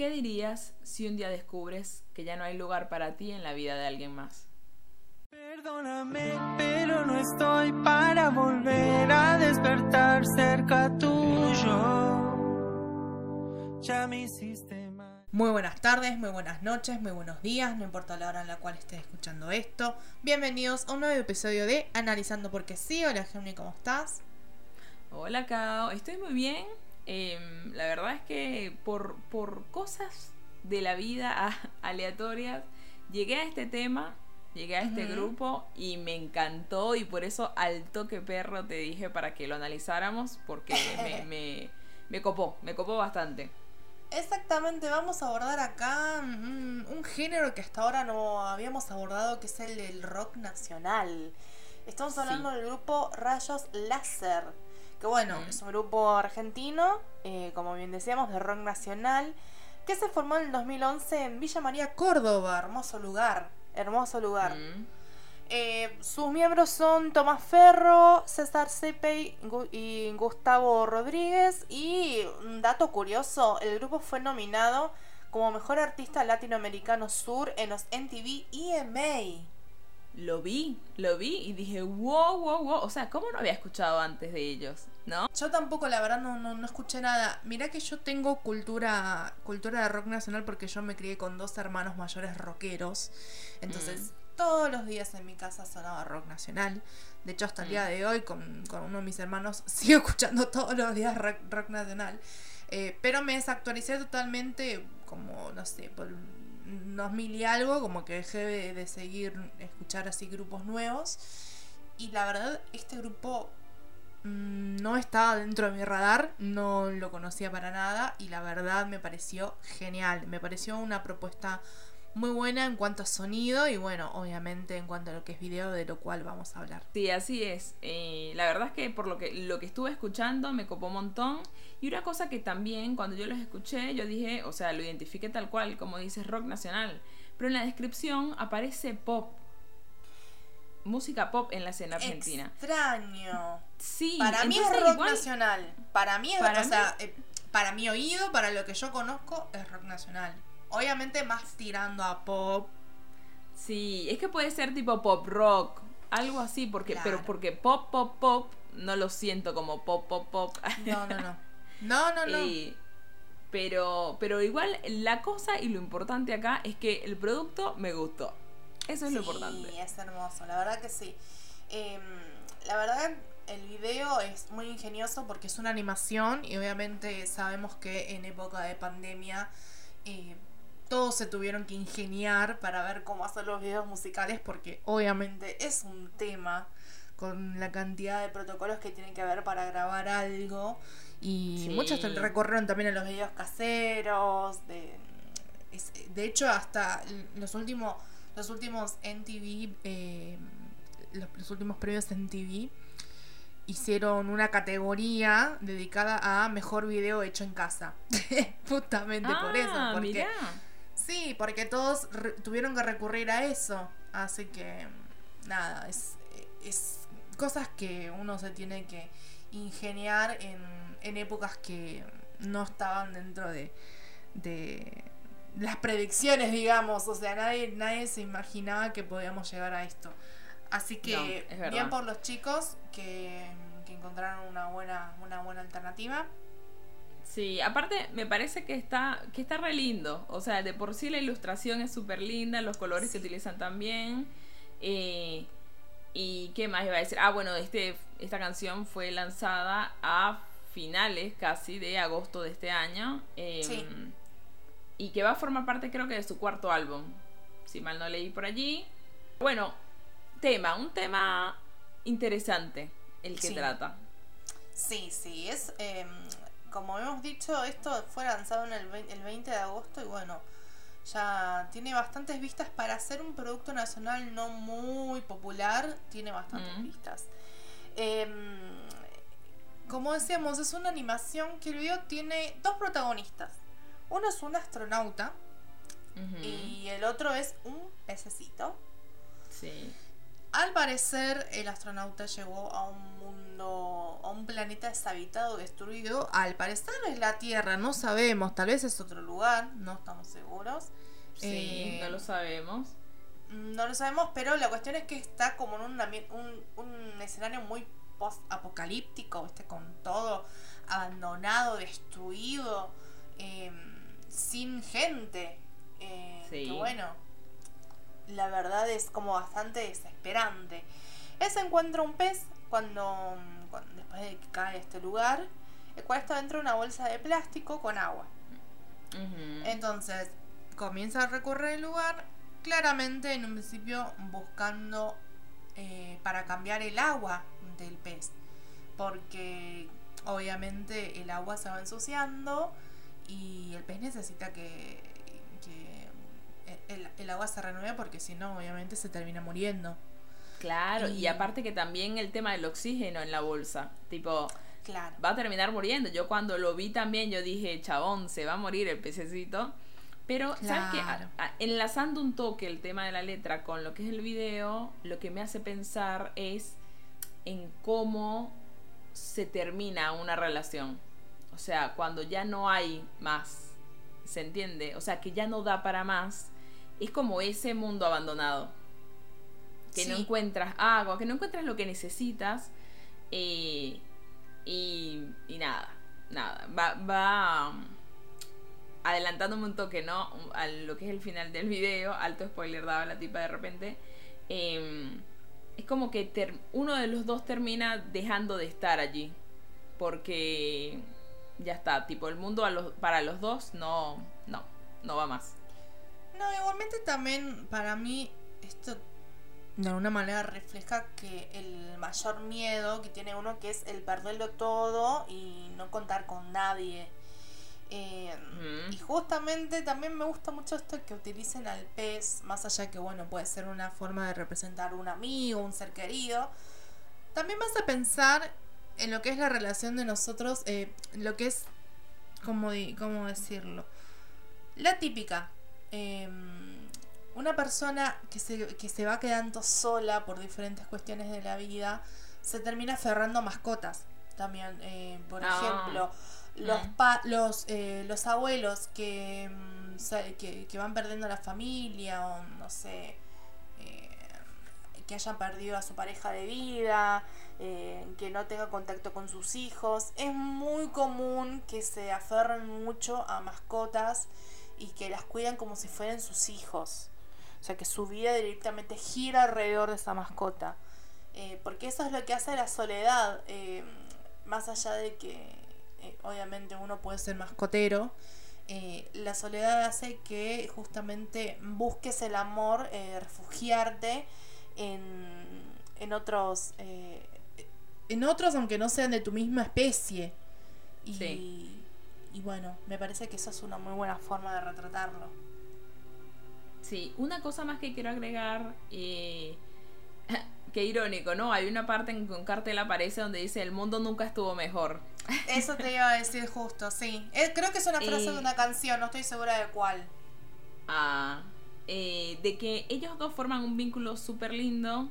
¿qué dirías si un día descubres que ya no hay lugar para ti en la vida de alguien más? Perdóname, pero no estoy para volver a despertar cerca tuyo. Ya me hiciste mal. Muy buenas tardes, muy buenas noches, muy buenos días, no importa la hora en la cual estés escuchando esto. Bienvenidos a un nuevo episodio de Analizando porque sí. Hola Gemini, ¿cómo estás? Hola Kao, estoy muy bien. Em, la verdad es que por, por cosas de la vida aleatorias llegué a este tema, llegué a este grupo y me encantó y por eso al toque perro te dije para que lo analizáramos porque me, me, me copó, me copó bastante. Exactamente, vamos a abordar acá mm, un género que hasta ahora no habíamos abordado, que es el del rock nacional. Estamos Sí. hablando del grupo Rayos Láser, que bueno, Mm. es un grupo argentino, eh, como bien decíamos, de rock nacional, que se formó en el 2011 en Villa María, Córdoba, hermoso lugar, hermoso lugar. Mm. Eh, sus miembros son Tomás Ferro, César Gu- y Gustavo Rodríguez. Y un dato curioso, el grupo fue nominado como Mejor Artista Latinoamericano Sur en los MTV EMA. Lo vi, lo vi y dije, wow, wow, wow. O sea, ¿cómo no había escuchado antes de ellos? ¿No? Yo tampoco, la verdad, no, no, no escuché nada. Mirá que yo tengo cultura, cultura de rock nacional porque yo me crié con dos hermanos mayores rockeros. Entonces, todos los días en mi casa sonaba rock nacional. De hecho, hasta el día de hoy, con, con uno de mis hermanos, sigo escuchando todos los días rock, rock nacional. Eh, pero me desactualicé totalmente, como, no sé, por 2000 y algo, como que dejé de, seguir escuchar así grupos nuevos. Y la verdad, este grupo mm, no estaba dentro de mi radar, no lo conocía para nada y la verdad me pareció genial, me pareció una propuesta muy buena en cuanto a sonido y bueno, obviamente en cuanto a lo que es video, de lo cual vamos a hablar. Sí, así es. Eh, la verdad es que por lo que, lo que estuve escuchando me copó un montón. Y una cosa que también cuando yo los escuché, yo dije, o sea, lo identifiqué tal cual, como dices, rock nacional. Pero en la descripción aparece pop. Música pop en la escena argentina. Extraño. Sí, Para mí es rock igual- nacional. Para mí es, Para o mí- sea, eh, para mi oído, para lo que yo conozco, es rock nacional. Obviamente más tirando a pop. Sí, es que puede ser tipo pop rock, algo así, porque, Claro. pero porque pop, pop, pop, no lo siento como pop, pop, pop. No, no, no. No, no, no. Eh, pero, pero igual la cosa y lo importante acá es que el producto me gustó. Eso es lo importante. Sí, es hermoso, la verdad que sí. Em, la verdad, el video es muy ingenioso porque es una animación y obviamente sabemos que en época de pandemia eh, todos se tuvieron que ingeniar para ver cómo hacer los videos musicales porque obviamente es un tema con la cantidad de protocolos que tienen que haber para grabar algo y Sí. muchos recorrieron también a los videos caseros de, de hecho hasta los últimos los últimos MTV eh, los, los últimos premios MTV hicieron una categoría dedicada a mejor video hecho en casa justamente por eso Ah, porque mirá. Sí, porque todos tuvieron que recurrir a eso. Así que, nada, es, es cosas que uno se tiene que ingeniar en, en épocas que no estaban dentro de, de las predicciones, digamos. O sea, nadie, nadie se imaginaba que podíamos llegar a esto. Así que, bien por los chicos que, que encontraron una buena, una buena alternativa. Sí, aparte me parece que está, que está re lindo. O sea, de por sí la ilustración es súper linda, los colores que utilizan también. Eh, ¿Y qué más iba a decir? Ah, bueno, este, esta canción fue lanzada a finales casi de agosto de este año. eh, Sí. Y que va a formar parte creo que de su cuarto álbum. Si mal no leí por allí. Bueno, tema, un tema interesante el que Sí. trata. Sí, sí, es em, como hemos dicho, esto fue lanzado en el, vein- el 20 de agosto y bueno, ya tiene bastantes vistas para ser un producto nacional no muy popular, tiene bastantes Mm. vistas. Em, como decíamos, es una animación que el video tiene dos protagonistas. Uno es un astronauta y el otro es un pececito. Sí. Al parecer, el astronauta llegó a un mundo, a un planeta deshabitado, destruido. Al parecer es la Tierra, no sabemos, tal vez es otro lugar, no estamos seguros. Sí, Eh, no lo sabemos. No lo sabemos, pero la cuestión es que está como en un, un, un escenario muy post-apocalíptico, ¿viste? Con todo abandonado, destruido, eh, sin gente. Eh, Sí. Que bueno, la verdad es como bastante desesperante. Él se encuentra un pez cuando, cuando- después de que cae a este lugar, el cual está dentro de una bolsa de plástico con agua. Entonces, comienza a recorrer el lugar, claramente en un principio buscando eh, para cambiar el agua del pez, porque obviamente el agua se va ensuciando y el pez necesita que el, el agua se renueve porque si no, obviamente se termina muriendo. Claro, y... y- aparte que también el tema del oxígeno en la bolsa. Tipo, Claro. va a terminar muriendo. Yo cuando lo vi también, yo dije, chabón, se va a morir el pececito. Pero, ¿sabes qué? Claro. A- a- Enlazando un toque el tema de la letra con lo que es el video, lo que me hace pensar es en cómo se termina una relación. O sea, cuando ya no hay más. ¿Se entiende? O sea, que ya no da para más. Es como ese mundo abandonado. Que no encuentras agua, que no encuentras lo que necesitas. eh, y, y nada, nada. Va, va um, adelantándome un toque, ¿no? A lo que es el final del video. Alto spoiler daba la tipa de repente. em, es como que ter- uno de los dos termina dejando de estar allí. Porque ya está, tipo, el mundo a los, para los dos no, no, no va más. No, igualmente también para mí esto de alguna manera refleja que el mayor miedo que tiene uno que es el perderlo todo y no contar con nadie. Eh. Y justamente también me gusta mucho esto que utilicen al pez, más allá que bueno, puede ser una forma de representar un amigo, un ser querido. También me hace pensar en lo que es la relación de nosotros, eh, lo que es, ¿cómo, di- cómo decirlo? La típica. Em, una persona que se, que se va quedando sola por diferentes cuestiones de la vida se termina aferrando a mascotas. También, eh, por Ah. ejemplo, los, Mm. pa- los, eh, los abuelos que, mm, que, que van perdiendo la familia o no sé, eh, que hayan perdido a su pareja de vida, eh, que no tenga contacto con sus hijos. Es muy común que se aferren mucho a mascotas y que las cuidan como si fueran sus hijos. O sea, que su vida directamente gira alrededor de esa mascota. Eh, porque eso es lo que hace la soledad. eh, más allá de que eh, obviamente uno puede ser mascotero, la soledad hace que justamente busques el amor, refugiarte en, en otros... en otros, aunque no sean de tu misma especie. Y, Sí. Y bueno, me parece que eso es una muy buena forma de retratarlo. Sí, una cosa más que quiero agregar, eh, qué irónico, ¿no? Hay una parte en que un cartel aparece donde dice el mundo nunca estuvo mejor. Eso te iba a decir justo, sí. Eh, creo que es una frase Eh, de una canción, no estoy segura de cuál. Ah, eh, de que ellos dos forman un vínculo súper lindo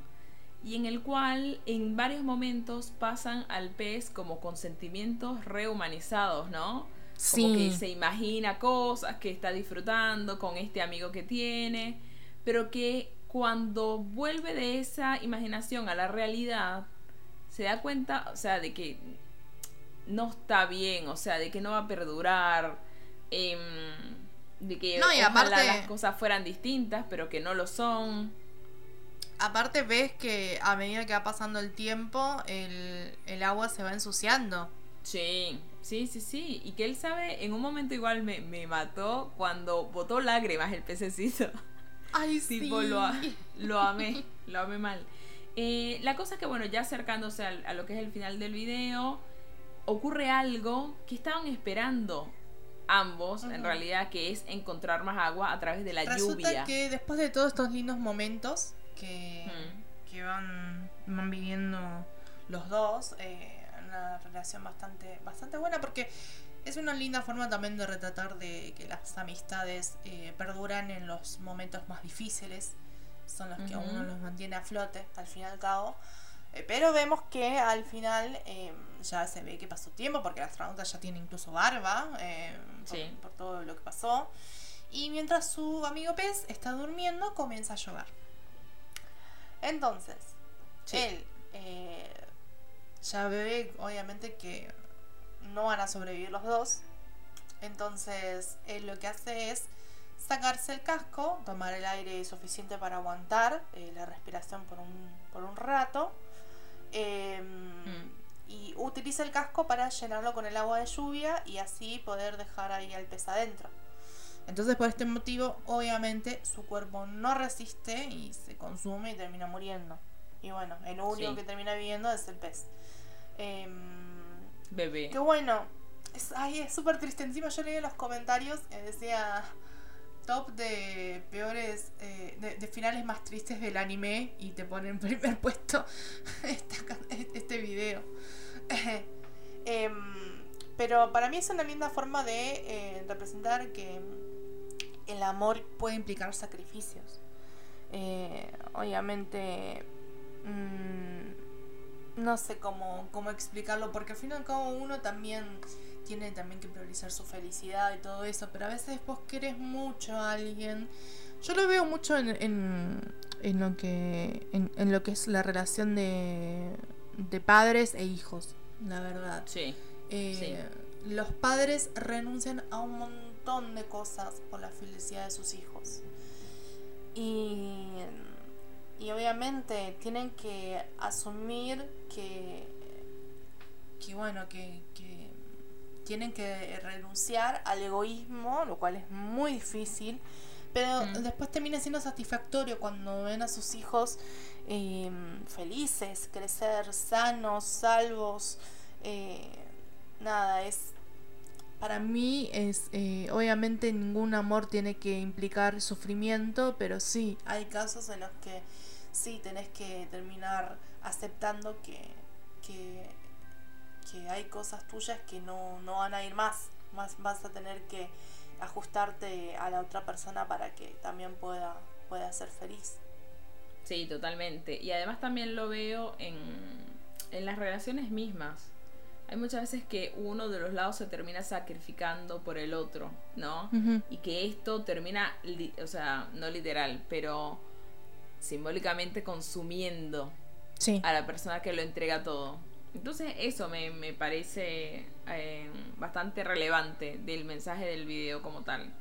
y en el cual en varios momentos pasan al pez como con sentimientos rehumanizados, ¿no? Como que se imagina cosas que está disfrutando con este amigo que tiene, pero que cuando vuelve de esa imaginación a la realidad, se da cuenta, o sea, de que no está bien, o sea, de que no va a perdurar, em, de que No, y ojalá aparte- las cosas fueran distintas, pero que no lo son. Aparte ves que a medida que va pasando el tiempo, el, el agua se va ensuciando. Sí, sí, sí, sí. Y que él sabe, en un momento igual me, me mató cuando botó lágrimas el pececito. Ay, tipo, lo, lo amé, lo amé mal. Eh, la cosa es que, bueno, ya acercándose a, lo que es el final del video, ocurre algo que estaban esperando ambos, en realidad, que es encontrar más agua a través de la Resulta lluvia. que después de todos estos lindos momentos que, que van, van viviendo los dos, eh, una relación bastante, bastante buena porque es una linda forma también de retratar de que las amistades eh, perduran en los momentos más difíciles. son los que a uno los mantiene a flote, al fin y al cabo. Eh, pero vemos que al final eh, ya se ve que pasó tiempo, porque el astronauta ya tiene incluso barba, eh, por, Sí. por todo lo que pasó. Y mientras su amigo pez está durmiendo, comienza a llover. Entonces, Sí. él eh, ya ve, obviamente, que no van a sobrevivir los dos. Entonces, él lo que hace es sacarse el casco, tomar el aire suficiente para aguantar eh, la respiración por un, por un rato. eh, Y utiliza el casco para llenarlo con el agua de lluvia y así poder dejar ahí al pez adentro. Entonces, por este motivo, obviamente, su cuerpo no resiste y se consume y termina muriendo. Y bueno, el único Sí. que termina viviendo es el pez. Em, Bebé. Qué bueno. Es, ay, es súper triste. Encima yo leí en los comentarios que decía top de peores, eh, de, de finales más tristes del anime y te ponen en primer puesto esta ca- este video. Em, pero para mí es una linda forma de eh, representar que el amor puede implicar sacrificios. Eh, obviamente, mm, no sé cómo, cómo explicarlo, porque al fin y al cabo uno también tiene también que priorizar su felicidad y todo eso, pero a veces vos querés mucho a alguien. Yo lo veo mucho en, en, en lo que en, en lo que es la relación de, de padres e hijos, la verdad. Sí. Eh, Los padres renuncian a un montón de cosas por la felicidad de sus hijos. Y, y obviamente tienen que asumir que, que bueno, que, que tienen que renunciar al egoísmo, lo cual es muy difícil. Pero Mm. después termina siendo satisfactorio cuando ven a sus hijos eh, felices, crecer sanos, salvos. eh, nada, es. Para mí es. eh, obviamente ningún amor tiene que implicar sufrimiento, pero sí, hay casos en los que sí tenés que terminar aceptando que. que, que hay cosas tuyas que no, no van a ir más. Más vas a tener que ajustarte a la otra persona para que también pueda, pueda ser feliz. Sí, totalmente. Y además también lo veo en, en las relaciones mismas. Hay muchas veces que uno de los lados se termina sacrificando por el otro, ¿no? Y que esto termina, o sea, no literal, pero simbólicamente consumiendo Sí. a la persona que lo entrega todo. Entonces eso me, me parece eh, bastante relevante del mensaje del video como tal.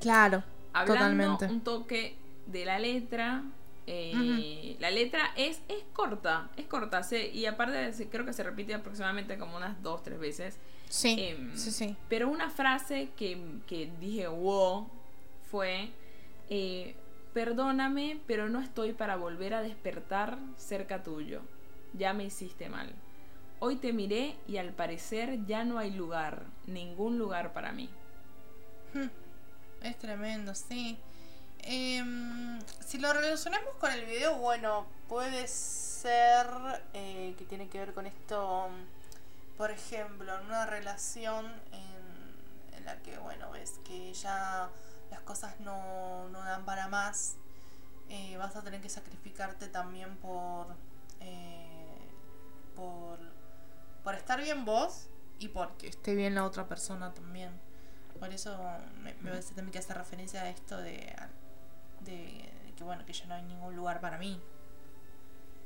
Claro. Hablando Totalmente. un toque de la letra. eh, La letra es, es corta, es corta. se- y aparte se- creo que se repite aproximadamente como unas dos, tres veces. Sí. Em, sí, sí. Pero una frase que, que dije, wow, fue, eh, perdóname, pero no estoy para volver a despertar cerca tuyo. Ya me hiciste mal. Hoy te miré y al parecer ya no hay lugar, ningún lugar para mí. Es tremendo, sí. Em, si lo relacionamos con el video, bueno, puede ser eh, que tiene que ver con esto, por ejemplo, en una relación en, en la que, bueno, ves que ya las cosas no, no dan para más, eh, vas a tener que sacrificarte también por, eh, por, por estar bien vos y porque esté bien la otra persona también. Por eso me, me parece también que hace referencia a esto de, de que bueno, que ya no hay ningún lugar para mí.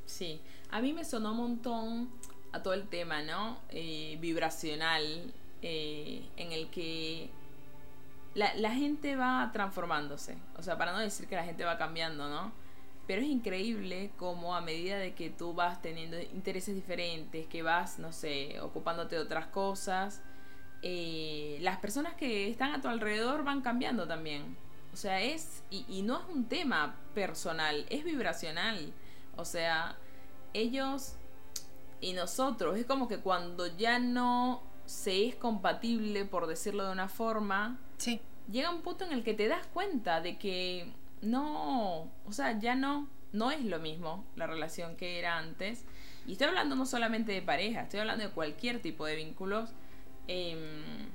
Sí, a mí me sonó un montón a todo el tema, ¿no? Eh, vibracional, eh, en el que la, gente va transformándose. O sea, para no decir que la gente va cambiando, ¿no? Pero es increíble como a medida de que tú vas teniendo intereses diferentes, que vas, no sé, ocupándote de otras cosas, eh, las personas que están a tu alrededor van cambiando también. O sea, es, y no es un tema personal, es vibracional. O sea, ellos y nosotros, es como que cuando ya no se es compatible, por decirlo de una forma, Llega un punto en el que te das cuenta de que no, o sea, ya no, no es lo mismo la relación que era antes. Y estoy hablando no solamente de pareja, estoy hablando de cualquier tipo de vínculos. Em,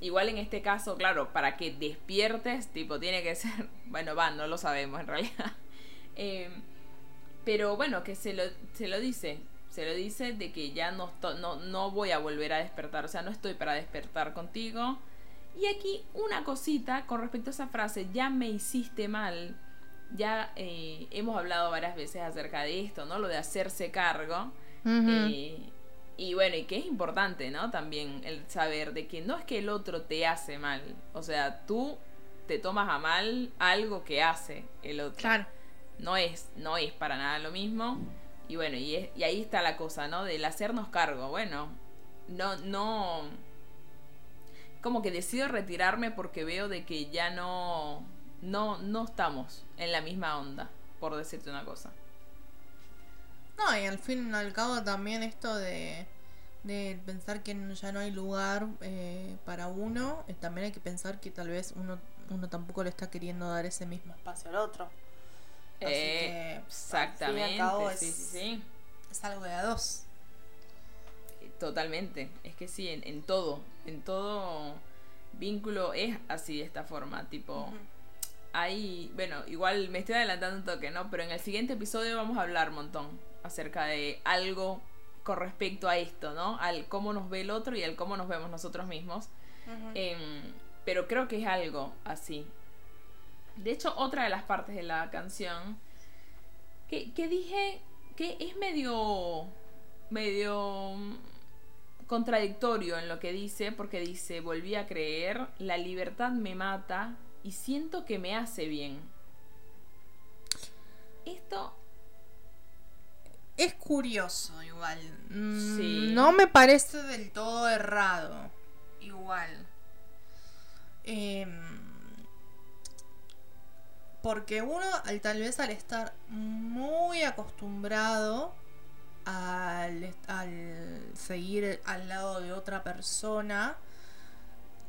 igual en este caso, claro, para que despiertes, tipo, tiene que ser, bueno, va, no lo sabemos en realidad. Eh, pero bueno, que se lo, se lo dice. Se lo dice de que ya no, no, no voy a volver a despertar. O sea, no estoy para despertar contigo. Y aquí una cosita con respecto a esa frase, ya me hiciste mal. Ya eh, hemos hablado varias veces acerca de esto, ¿no? Lo de hacerse cargo. Eh, y bueno, y que es importante, ¿no? También el saber de que no es que el otro te hace mal. O sea, tú te tomas a mal algo que hace el otro. Claro. No es, no es para nada lo mismo. Y bueno, y, es- y ahí está la cosa, ¿no? Del hacernos cargo. Bueno, no, no. Como que decido retirarme porque veo de que ya no. No, no estamos en la misma onda, por decirte una cosa. No, y al fin y al cabo también esto de, de pensar que ya no hay lugar eh, para uno, eh, también hay que pensar que tal vez uno, uno tampoco le está queriendo dar ese mismo espacio al otro. Así Eh, que, al fin y al exactamente. sí, es- sí, sí. Es algo de a dos. Totalmente. Es que sí, en, en todo. En todo vínculo es así de esta forma. Tipo, Ujú. hay. Bueno, igual me estoy adelantando un toque, ¿no? Pero en el siguiente episodio vamos a hablar un montón acerca de algo con respecto a esto, ¿no? Al cómo nos ve el otro y al cómo nos vemos nosotros mismos. Em, pero creo que es algo así. De hecho, otra de las partes de la canción que, que dije que es medio. medio. Contradictorio en lo que dice, porque dice: Volví a creer, la libertad me mata y siento que me hace bien. Esto. Es curioso igual. Mm, Sí. No me parece del todo errado. Igual. Em, porque uno, al, tal vez al estar muy acostumbrado al, al seguir al lado de otra persona,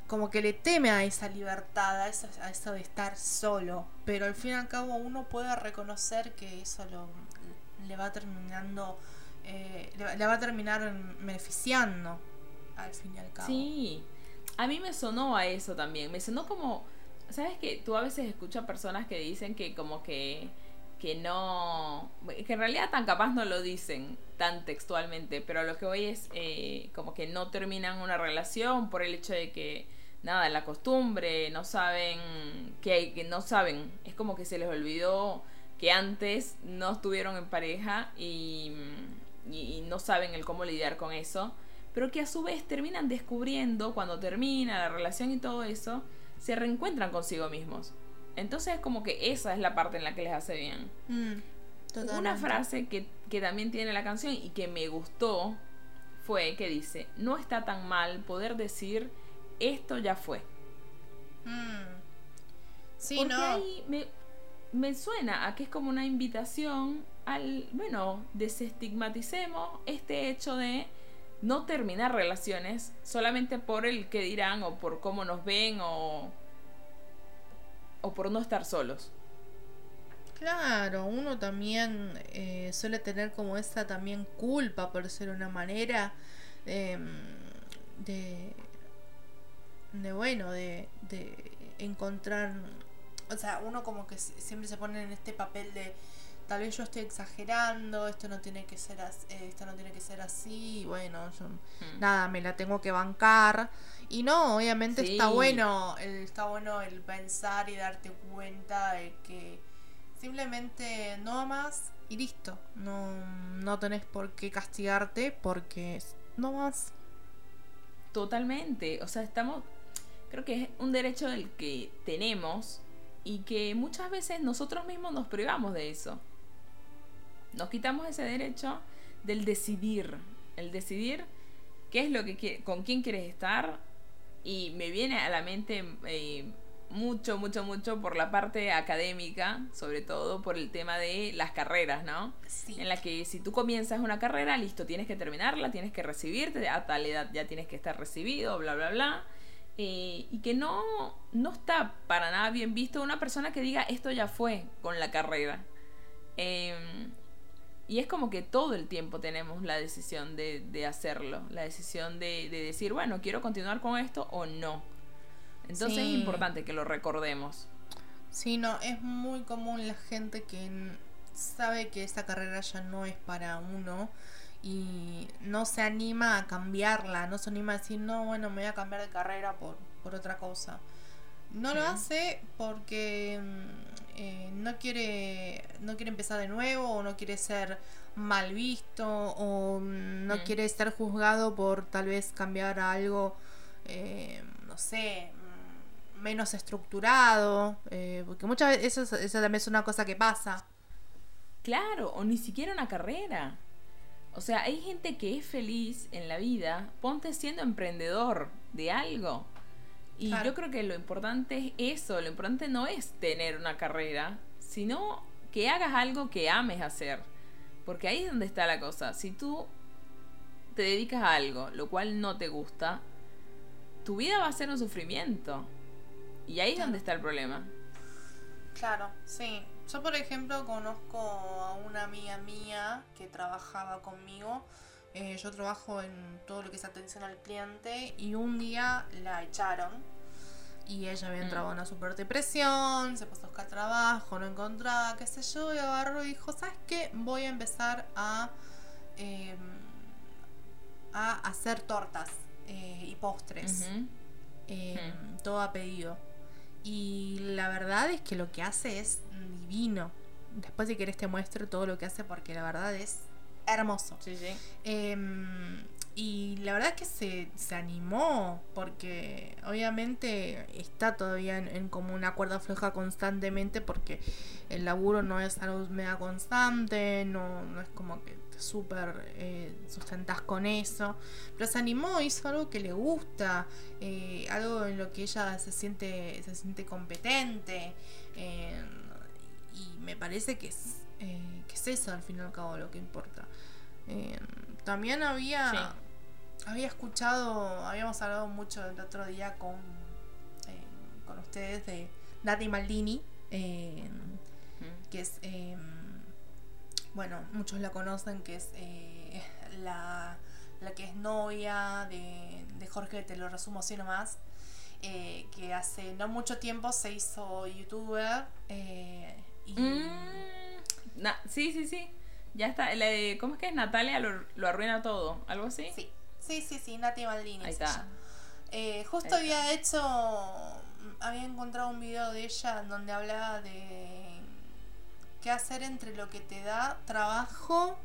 como que le teme a esa libertad, a eso, a eso de estar solo. Pero al fin y al cabo uno puede reconocer que eso lo, le va terminando, eh, le, le va a terminar beneficiando al fin y al cabo. Sí, a mí me sonó a eso también. Me sonó como, ¿sabes que Tú a veces escuchas personas que dicen que como que que no, que en realidad tan capaz no lo dicen tan textualmente, pero lo que voy es eh, como que no terminan una relación por el hecho de que nada, la costumbre, no saben que, que no saben, es como que se les olvidó que antes no estuvieron en pareja y, y- y no saben el cómo lidiar con eso, pero que a su vez terminan descubriendo cuando termina la relación y todo eso, se reencuentran consigo mismos. Entonces es como que esa es la parte en la que les hace bien. Mm, Una frase que, que también tiene la canción y que me gustó fue que dice, no está tan mal poder decir, esto ya fue. Mm. Sí, Porque no. ahí me, me suena a que es como una invitación al, bueno, desestigmaticemos este hecho de no terminar relaciones solamente por el que dirán o por cómo nos ven o, o por no estar solos. Claro, uno también eh, suele tener como esa también culpa, por ser una manera, em, de, de bueno, de, de encontrar, o sea, uno como que si- siempre se pone en este papel de tal vez yo estoy exagerando, esto no tiene que ser así, esto no tiene que ser así, bueno, yo Mm. nada, me la tengo que bancar. Y no, obviamente Sí. está bueno, el, está bueno el pensar y darte cuenta de que simplemente no amas y listo. No, no tenés por qué castigarte porque no amas. Totalmente. O sea, estamos. Creo que es un derecho del que tenemos y que muchas veces nosotros mismos nos privamos de eso. Nos quitamos ese derecho del decidir. El decidir qué es lo que con quién quieres estar. Y me viene a la mente eh, mucho, mucho, mucho por la parte académica, sobre todo por el tema de las carreras, ¿no? Sí. en la que si tú comienzas una carrera, listo, tienes que terminarla, tienes que recibirte, a tal edad ya tienes que estar recibido, bla, bla, bla. Eh, y que no, no está para nada bien visto una persona que diga esto ya fue con la carrera. Eh, y es como que todo el tiempo tenemos la decisión de, de hacerlo, la decisión de, de decir, bueno, quiero continuar con esto o no. Entonces Sí. es importante que lo recordemos. Sí, no, es muy común la gente que sabe que esa carrera ya no es para uno y no se anima a cambiarla, no se anima a decir, no, bueno, me voy a cambiar de carrera por, por otra cosa. No lo hace porque mm, eh, no quiere no quiere empezar de nuevo o no quiere ser mal visto o no Mm. quiere ser juzgado por tal vez cambiar a algo eh, no sé mm, menos estructurado eh, porque muchas veces eso, es- eso también es una cosa que pasa Claro, o ni siquiera una carrera. O sea, hay gente que es feliz en la vida, ponte siendo emprendedor de algo. Y Claro. yo creo que lo importante es eso, lo importante no es tener una carrera, sino que hagas algo que ames hacer. Porque ahí es donde está la cosa. Si tú te dedicas a algo, lo cual no te gusta, tu vida va a ser un sufrimiento. Y ahí es Claro. donde está el problema. Claro, sí. Yo, por ejemplo, conozco a una amiga mía que trabajaba conmigo. Eh, yo trabajo en todo lo que es atención al cliente y un día la echaron. Y ella había Mm. entrado en una super depresión, se puso a buscar trabajo, no encontraba, qué sé yo, y agarró y dijo, ¿sabes qué? Voy a empezar a, eh, a hacer tortas eh, y postres Ujú. eh, todo a pedido. Y la verdad es que lo que hace es divino. Después si querés te muestro todo lo que hace porque la verdad es hermoso. Sí, sí. Em, y la verdad es que se, se animó porque obviamente está todavía en, en como una cuerda floja constantemente porque el laburo no es algo mega constante, no, no es como que te súper eh, sustentás con eso. Pero se animó, hizo algo que le gusta, eh, algo en lo que ella se siente, se siente competente. eh, y me parece que es, eh, que es eso al fin y al cabo lo que importa. Eh, también había había escuchado, habíamos hablado mucho el otro día con, eh, con ustedes de Nati Maldini, eh, que es, eh, bueno, muchos la conocen, que es eh, la, la que es novia de, de Jorge, te lo resumo así nomás, eh, que hace no mucho tiempo se hizo youtuber eh, y... Mm, sí, sí, sí. Ya está. La de- ¿Cómo es que es? Natalia lo, lo arruina todo. ¿Algo así? Sí, sí, sí, sí, Nati Maldini. Ahí está. Eh, justo Ahí está. había hecho, había encontrado un video de ella donde hablaba de qué hacer entre lo que te da trabajo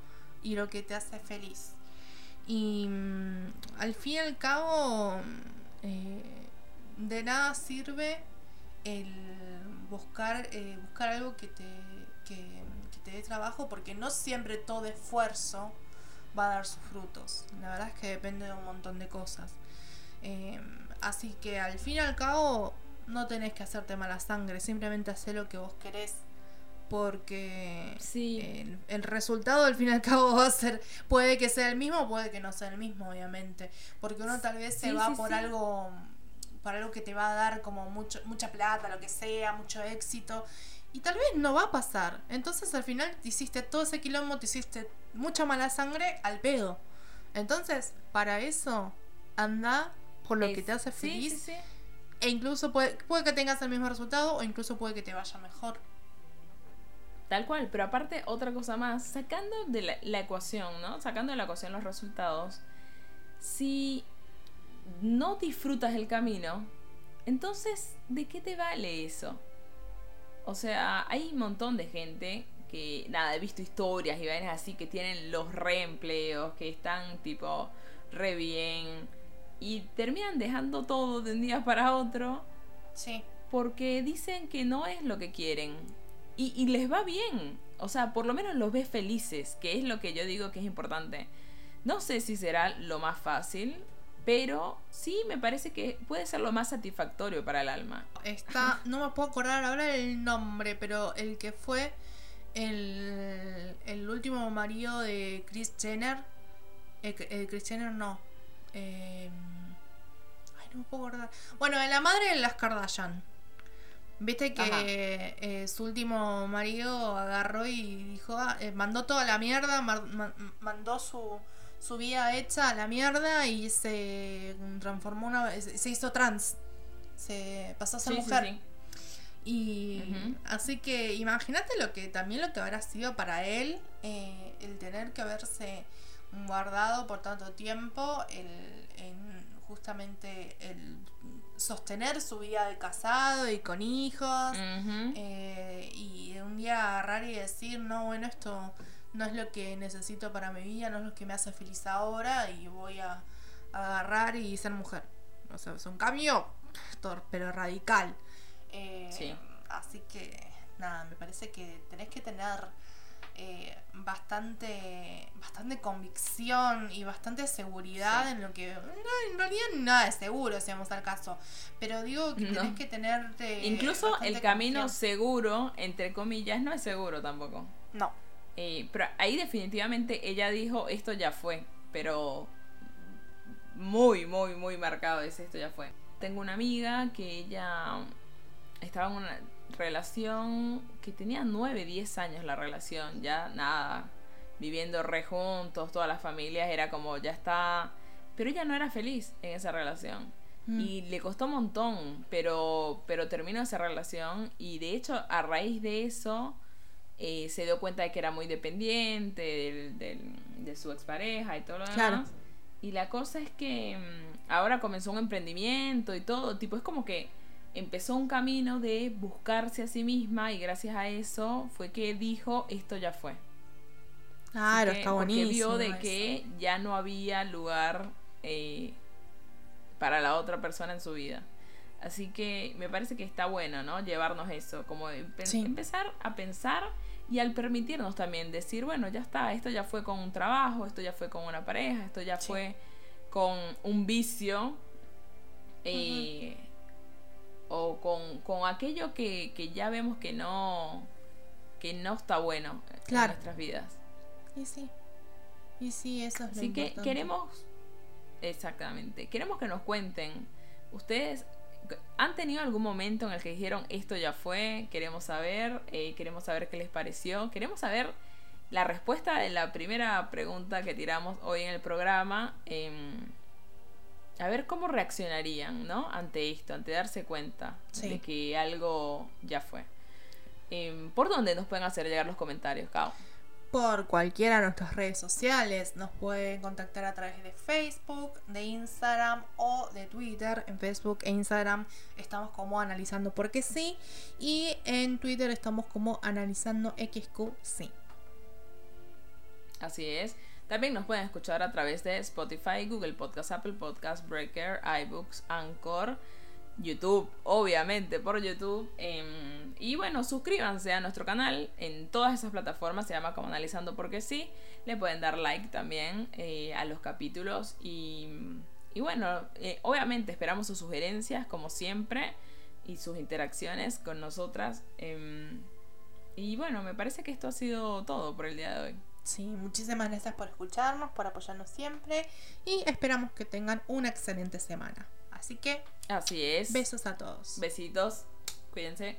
y lo que te hace feliz. Y mm, al fin y al cabo, eh, de nada sirve el buscar, eh, buscar algo que te, que te dé trabajo porque no siempre todo esfuerzo va a dar sus frutos. La verdad es que depende de un montón de cosas. Eh, así que al fin y al cabo no tenés que hacerte mala sangre, simplemente hacer lo que vos querés. Porque Sí. el, el resultado al fin y al cabo va a ser, puede que sea el mismo, puede que no sea el mismo, obviamente. Porque uno tal vez se Sí, va sí, por algo, por algo que te va a dar como mucho, mucha plata, lo que sea, mucho éxito. Y tal vez no va a pasar. Entonces al final te hiciste todo ese quilombo, te hiciste mucha mala sangre al pedo. Entonces, para eso, anda por lo que te hace sí, feliz. sí, sí. E incluso puede, puede que tengas el mismo resultado o incluso puede que te vaya mejor. Tal cual, pero aparte otra cosa más, sacando de la, la ecuación, ¿no? Sacando de la ecuación los resultados, si no disfrutas el camino, entonces, ¿de qué te vale eso? O sea, hay un montón de gente que, nada, he visto historias y vainas así que tienen los reempleos, que están tipo re bien y terminan dejando todo de un día para otro Sí. porque dicen que no es lo que quieren y, y les va bien. O sea, por lo menos los ves felices, que es lo que yo digo que es importante. No sé si será lo más fácil, pero sí me parece que puede ser lo más satisfactorio para el alma. Está, no me puedo acordar ahora el nombre, pero el que fue el, el último marido de Chris Jenner. Eh, eh, Chris Jenner no. Eh, ay, no me puedo acordar. Bueno, de la madre de las Kardashian. Viste que eh, su último marido agarró y dijo, ah, eh, mandó toda la mierda, mandó su, su vida hecha a la mierda y se transformó una se se hizo trans. Se pasó a ser Sí, sí, mujer. sí. Y. Así que imagínate lo que también lo que habrá sido para él eh, el tener que haberse guardado por tanto tiempo el, en justamente el sostener su vida de casado y con hijos eh, y un día agarrar y decir no bueno esto no es lo que necesito para mi vida no es lo que me hace feliz ahora y voy a, agarrar y ser mujer o sea es un cambio pero radical Eh, Sí. así que nada me parece que tenés que tener eh, bastante bastante convicción y bastante seguridad Sí. en lo que no, en realidad nada es seguro si vamos al caso pero digo que No. tenés que tenerte Incluso el camino seguro, entre comillas, no es seguro tampoco. no Eh, pero ahí definitivamente ella dijo esto ya fue, pero muy, muy, muy marcado es esto ya fue. Tengo una amiga que ella estaba en una relación que tenía 9, 10 años la relación, ya nada, viviendo re juntos, todas las familias, era como ya está, pero ella no era feliz en esa relación. Mm. Y le costó un montón, pero, pero terminó esa relación y de hecho a raíz de eso eh, se dio cuenta de que era muy dependiente del, del- de su expareja y todo lo demás. Claro. Y la cosa es que mm, ahora comenzó un emprendimiento y todo, tipo, es como que empezó un camino de buscarse a sí misma y gracias a eso fue que dijo, esto ya fue. claro Porque- está porque buenísimo vio de eso. que ya no había lugar eh, para la otra persona en su vida. Así que me parece que está bueno, ¿no? Llevarnos eso, como empe- Sí. empezar a pensar y al permitirnos también decir, bueno, ya está, esto ya fue con un trabajo, esto ya fue con una pareja, esto ya Sí. fue con un vicio. eh, O con, con aquello que, que ya vemos que no, que no está bueno en Claro. nuestras vidas. y sí y sí eso es lo que importante. queremos, exactamente, queremos que nos cuenten, ustedes han tenido algún momento en el que dijeron esto ya fue, queremos saber, eh, queremos saber qué les pareció, queremos saber la respuesta de la primera pregunta que tiramos hoy en el programa, em, a ver cómo reaccionarían, ¿no? Ante esto, ante darse cuenta Sí. de que algo ya fue. Em, ¿Por dónde nos pueden hacer llegar los comentarios, Cao? Por cualquiera de nuestras redes sociales. Nos pueden contactar a través de Facebook, de Instagram o de Twitter. En Facebook e Instagram estamos como analizando porque sí. Y en Twitter estamos como analizando XQ sí. Así es. También nos pueden escuchar a través de Spotify, Google Podcast, Apple Podcast, Breaker, iBooks, Anchor, YouTube, obviamente por YouTube. em, y bueno, suscríbanse a nuestro canal en todas esas plataformas, se llama como Analizando Porque Sí. Le pueden dar like también eh, a los capítulos. Y, y bueno, eh, obviamente esperamos sus sugerencias, como siempre, y sus interacciones con nosotras. em, y bueno, me parece que esto ha sido todo por el día de hoy. Sí, muchísimas gracias por escucharnos, por apoyarnos siempre y esperamos que tengan una excelente semana. Así que. Así es. Besos a todos. Besitos. Cuídense.